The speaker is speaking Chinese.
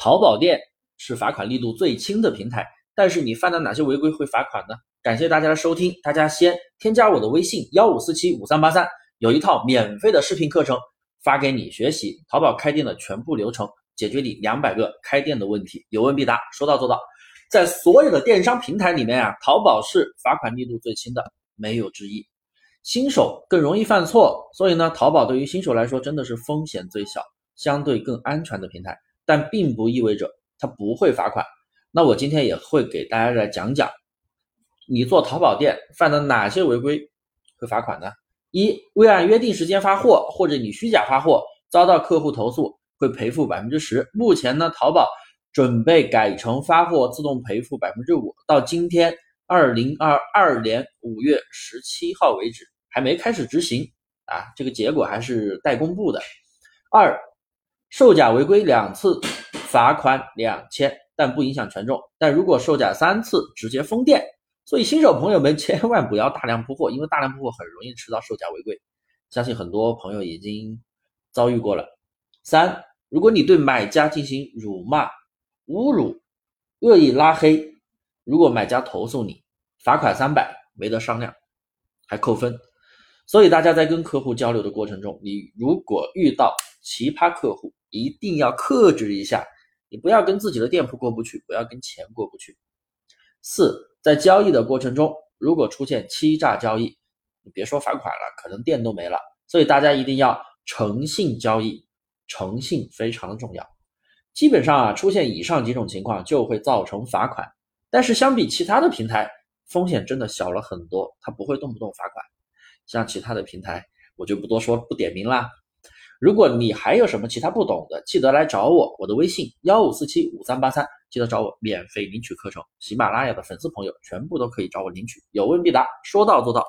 淘宝店是罚款力度最轻的平台，但是你犯了哪些违规会罚款呢？感谢大家的收听，大家先添加我的微信幺五四七五三八三，有一套免费的视频课程发给你学习淘宝开店的全部流程，解决你两百个开店的问题，有问必答，说到做到。在所有的电商平台里面啊，淘宝是罚款力度最轻的，没有之一。新手更容易犯错，所以呢，淘宝对于新手来说真的是风险最小、相对更安全的平台。但并不意味着它不会罚款。那我今天也会给大家来讲讲，你做淘宝店犯了哪些违规会罚款呢？一、未按约定时间发货，或者你虚假发货遭到客户投诉，会赔付百分之十。目前呢，淘宝准备改成发货自动赔付百分之五。到今天二零二二年五月十七号为止，还没开始执行啊，这个结果还是待公布的。二。售假违规两次，罚款两千，但不影响权重。但如果售假三次，直接封店。所以新手朋友们 千万不要大量铺货，因为大量铺货很容易吃到售假违规。相信很多朋友已经遭遇过了。三，如果你对买家进行辱骂、侮辱、恶意拉黑，如果买家投诉你，罚款三百，没得商量，还扣分。所以大家在跟客户交流的过程中，你如果遇到奇葩客户，一定要克制一下，你不要跟自己的店铺过不去，不要跟钱过不去。四，在交易的过程中，如果出现欺诈交易，你别说罚款了，可能店都没了。所以大家一定要诚信交易，诚信非常的重要。基本上啊，出现以上几种情况就会造成罚款，但是相比其他的平台，风险真的小了很多，它不会动不动罚款。像其他的平台，我就不多说，不点名啦。如果你还有什么其他不懂的，记得来找我，我的微信幺五四七五三八三，记得找我免费领取课程。喜马拉雅的粉丝朋友全部都可以找我领取，有问必答，说到做到。